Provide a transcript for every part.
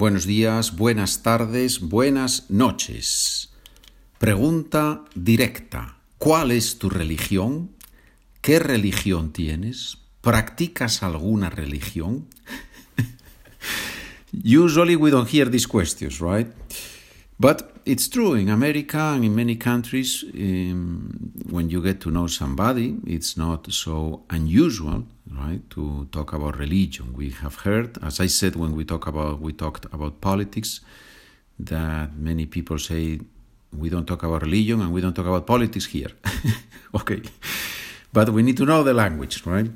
buenos días, buenas tardes, buenas noches. Pregunta directa. ¿Cuál es tu religión? ¿Qué religión tienes? ¿Practicas alguna religión? Usually we don't hear these questions, right? But it's true in America and in many countries, um, when you get to know somebody, it's not so unusual, right, to talk about religion. We have heard, as I said when we talk about we talked about politics, that many people say we don't talk about religion and we don't talk about politics here. okay, but we need to know the language, right?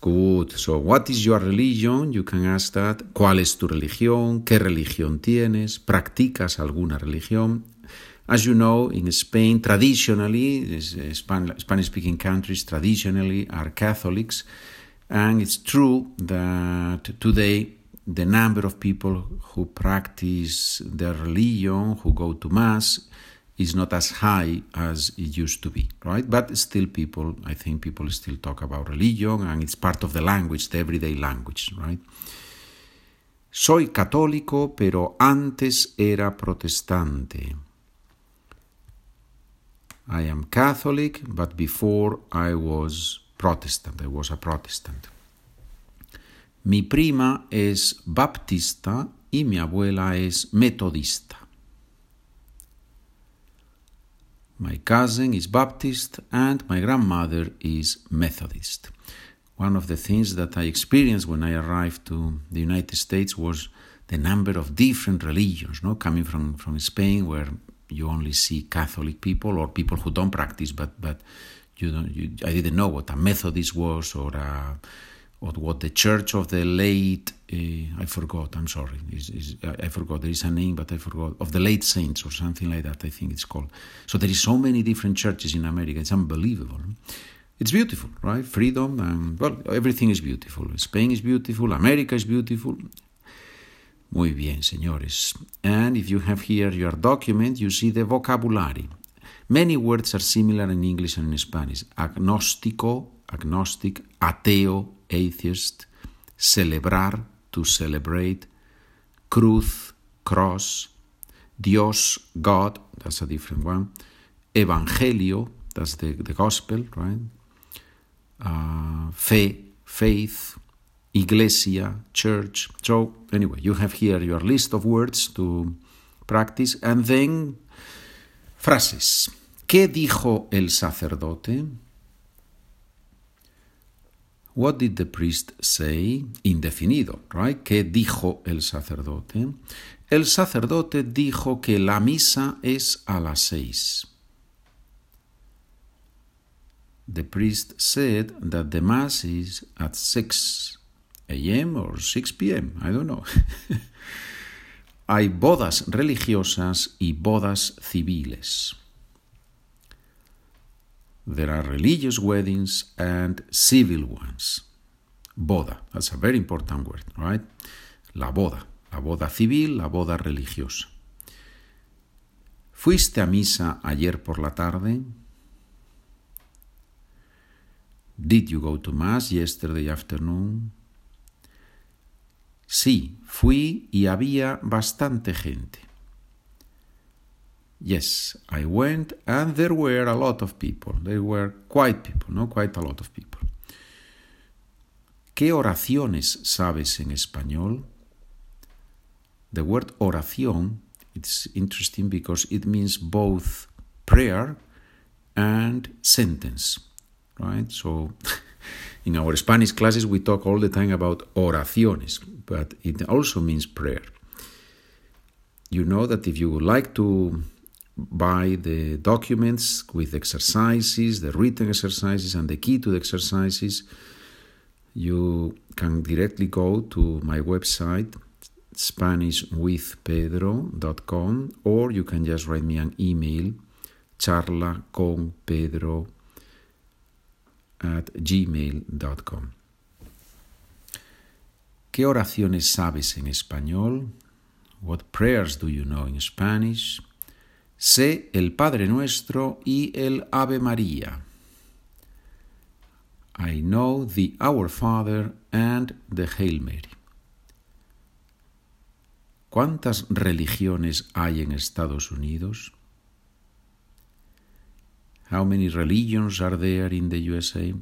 Good. So, what is your religion? You can ask that. ¿Cuál es tu religión? ¿Qué religión tienes? ¿Practicas alguna religión? As you know, in Spain, traditionally, Spanish speaking countries traditionally are Catholics, and it's true that today the number of people who practice their religion, who go to Mass, is not as high as it used to be, right? But still, people, I think people still talk about religion and it's part of the language, the everyday language, right? Soy católico, pero antes era protestante. I am Catholic, but before I was Protestant, I was a Protestant. Mi prima es baptista y mi abuela es metodista. My cousin is Baptist and my grandmother is Methodist. One of the things that I experienced when I arrived to the United States was the number of different religions, no? coming from, from Spain, where you only see Catholic people or people who don't practice, but, but you you, I didn't know what a Methodist was or a or what the church of the late uh, I forgot I'm sorry is, is, I, I forgot there is a name but I forgot of the late saints or something like that I think it's called. So there is so many different churches in America it's unbelievable it's beautiful right? Freedom and well everything is beautiful. Spain is beautiful America is beautiful. Muy bien, señores. And if you have here your document, you see the vocabulary. Many words are similar in English and in Spanish. Agnóstico, agnostic, ateo, atheist, celebrar, to celebrate, cruz, cross, Dios, God, that's a different one, evangelio, that's the, the gospel, right? Uh, fe, faith, iglesia, church. So, anyway, you have here your list of words to practice, and then frases. ¿Qué dijo el sacerdote? What did the priest say? Indefinido, right? ¿Qué dijo el sacerdote? El sacerdote dijo que la misa es a las seis. The priest said that the mass is at 6 a.m. or 6 p.m. I don't know. Hay bodas religiosas y bodas civiles. There are religious weddings and civil ones. Boda, that's a very important word, right? La boda, la boda civil, la boda religiosa. ¿Fuiste a misa ayer por la tarde? Did you go to mass yesterday afternoon? Sí, fui y había bastante gente. Yes, I went and there were a lot of people. There were quite people, no quite a lot of people. ¿Qué oraciones sabes en español? The word oración, it's interesting because it means both prayer and sentence, right? So in our Spanish classes we talk all the time about oraciones, but it also means prayer. You know that if you would like to buy the documents with exercises, the written exercises, and the key to the exercises, you can directly go to my website, SpanishWithPedro.com, or you can just write me an email, charlaconpedro at gmail.com. ¿Qué oraciones sabes en español? What prayers do you know in Spanish? Sé el Padre Nuestro y el Ave María. I know the Our Father and the Hail Mary. ¿Cuántas religiones hay en Estados Unidos? How many religions are there in the USA?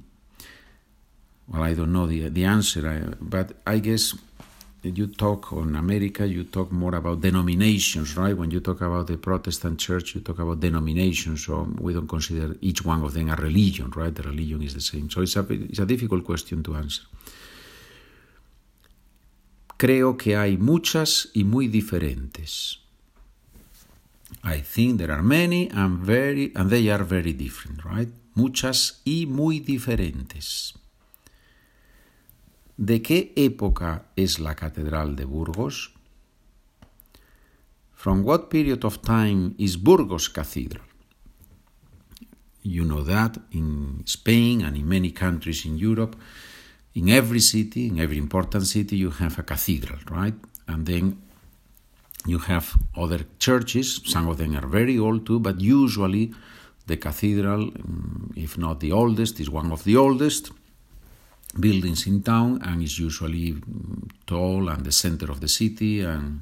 Well, I don't know the, the answer, but I guess you talk on America, you talk more about denominations, right? When you talk about the Protestant church, you talk about denominations, so we don't consider each one of them a religion, right? The religion is the same. So it's a, it's a difficult question to answer. Creo que hay muchas y muy diferentes. I think there are many and very and they are very different, right? Muchas y muy diferentes. ¿De qué época es la Catedral de Burgos? From what period of time is Burgos Cathedral? You know that in Spain and in many countries in Europe, in every city, in every important city, you have a cathedral, right? And then you have other churches, some of them are very old too, but usually the cathedral, if not the oldest, is one of the oldest buildings in town and is usually mm, tall and the center of the city and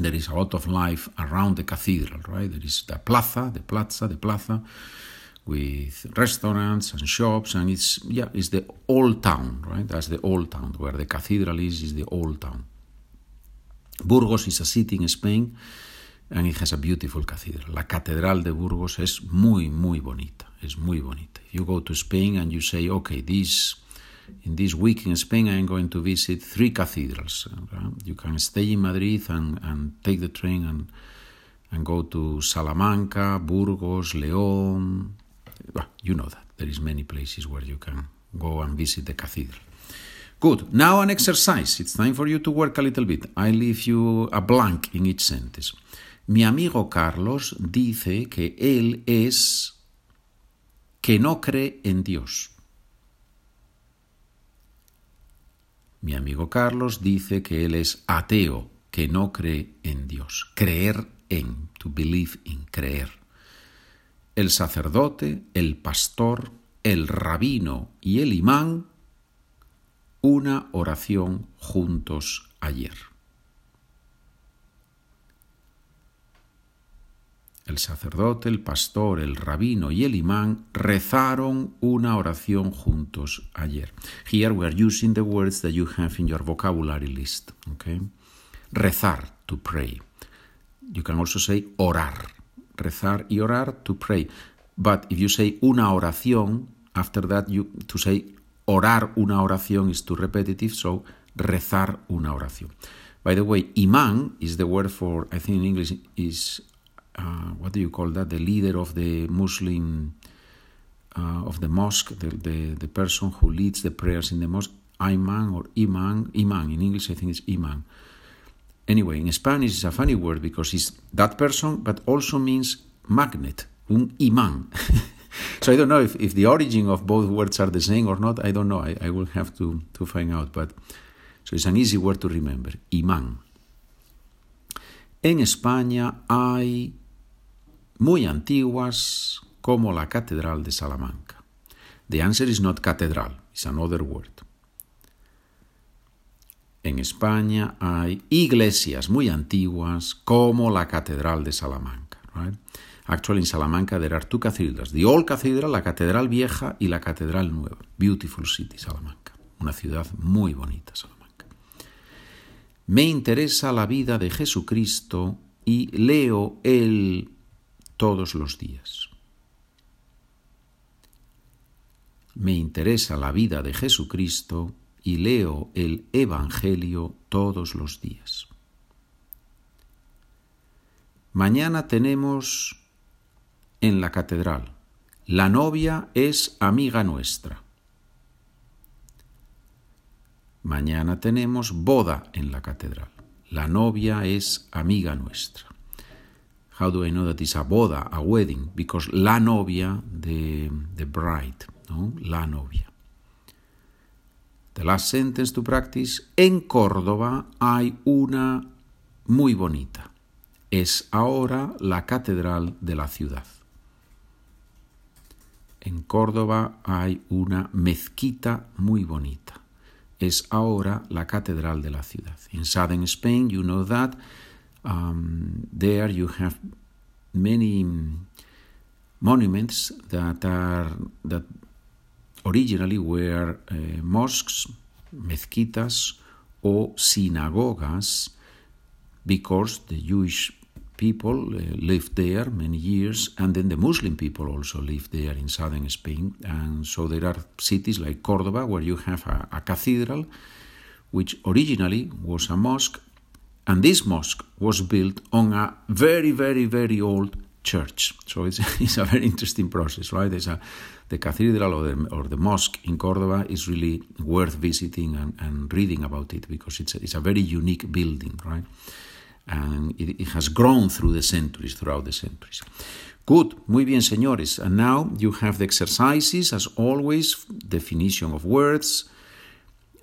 there is a lot of life around the cathedral, right? There is the plaza, the plaza, the plaza, with restaurants and shops, and it's yeah, it's the old town, right? That's the old town where the cathedral is. Is the old town. Burgos is a city in Spain, and it has a beautiful cathedral. La catedral de Burgos es muy muy bonita. Es muy bonita. You go to Spain and you say, okay, this in this week in Spain, I am going to visit three cathedrals. You can stay in Madrid and, and take the train and, and go to Salamanca, Burgos, León. Well, you know that. There is many places where you can go and visit the cathedral. Good. Now an exercise. It's time for you to work a little bit. I leave you a blank in each sentence. Mi amigo Carlos dice que él es que no cree en Dios. Mi amigo Carlos dice que él es ateo, que no cree en Dios. Creer en, to believe in, creer. El sacerdote, el pastor, el rabino y el imán, una oración juntos ayer. El sacerdote, el pastor, el rabino y el imán rezaron una oración juntos ayer. Here we are using the words that you have in your vocabulary list. Okay? Rezar, to pray. You can also say orar. Rezar y orar, to pray. But if you say una oración, after that you to say orar una oración is too repetitive, so rezar una oración. By the way, imán is the word for, I think in English is uh, what do you call that? The leader of the Muslim uh, of the mosque, the, the, the person who leads the prayers in the mosque, imam or imam. Imam in English, I think it's imam. Anyway, in Spanish it's a funny word because it's that person, but also means magnet, un imán. so I don't know if, if the origin of both words are the same or not. I don't know. I, I will have to, to find out. But so it's an easy word to remember. Imán. En España hay muy antiguas como la Catedral de Salamanca. The answer is not catedral, it's another word. En España hay iglesias muy antiguas como la Catedral de Salamanca. Right? Actually, in Salamanca there are two cathedrals: the old cathedral, la Catedral Vieja, y la Catedral Nueva. Beautiful city, Salamanca. Una ciudad muy bonita, Salamanca. Me interesa la vida de Jesucristo y leo el todos los días. Me interesa la vida de Jesucristo y leo el Evangelio todos los días. Mañana tenemos en la catedral, la novia es amiga nuestra. Mañana tenemos boda en la catedral, la novia es amiga nuestra. How do I know that it's a boda, a wedding? Because la novia, the, the bride, ¿no? La novia. The last sentence to practice. En Córdoba hay una muy bonita. Es ahora la catedral de la ciudad. En Córdoba hay una mezquita muy bonita. es ahora la catedral de la ciudad. In southern Spain, you know that um, there you have many monuments that are that originally were uh, mosques, mezquitas, or sinagogas, because the Jewish people uh, lived there many years, and then the Muslim people also lived there in southern Spain. And so there are cities like Cordoba where you have a, a cathedral, which originally was a mosque, and this mosque was built on a very, very, very old church. So it's, it's a very interesting process, right? There's a, the cathedral or the, or the mosque in Cordoba is really worth visiting and, and reading about it because it's a, it's a very unique building, right? And it, it has grown through the centuries, throughout the centuries. Good, muy bien, señores. And now you have the exercises, as always, definition of words.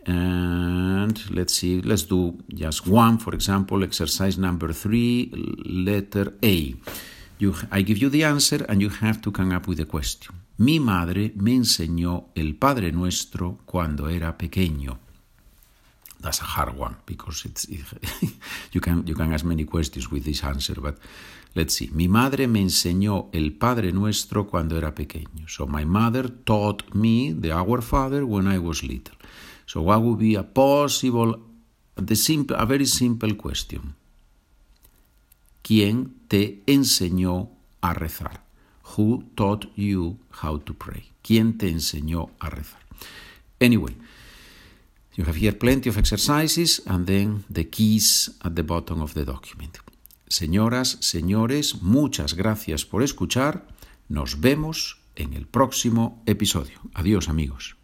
And let's see, let's do just one, for example, exercise number three, letter A. You, I give you the answer and you have to come up with a question. Mi madre me enseñó el Padre Nuestro cuando era pequeño. That's a hard one because it's it, you can you can ask many questions with this answer, but let's see. Mi madre me enseñó el Padre Nuestro cuando era pequeño. So my mother taught me the Our Father when I was little. So what would be a possible, the simple, a very simple question? ¿Quién te enseñó a rezar? Who taught you how to pray? ¿Quién te enseñó a rezar? Anyway, you have here plenty of exercises and then the keys at the bottom of the document. Señoras, señores, muchas gracias por escuchar. Nos vemos en el próximo episodio. Adiós amigos.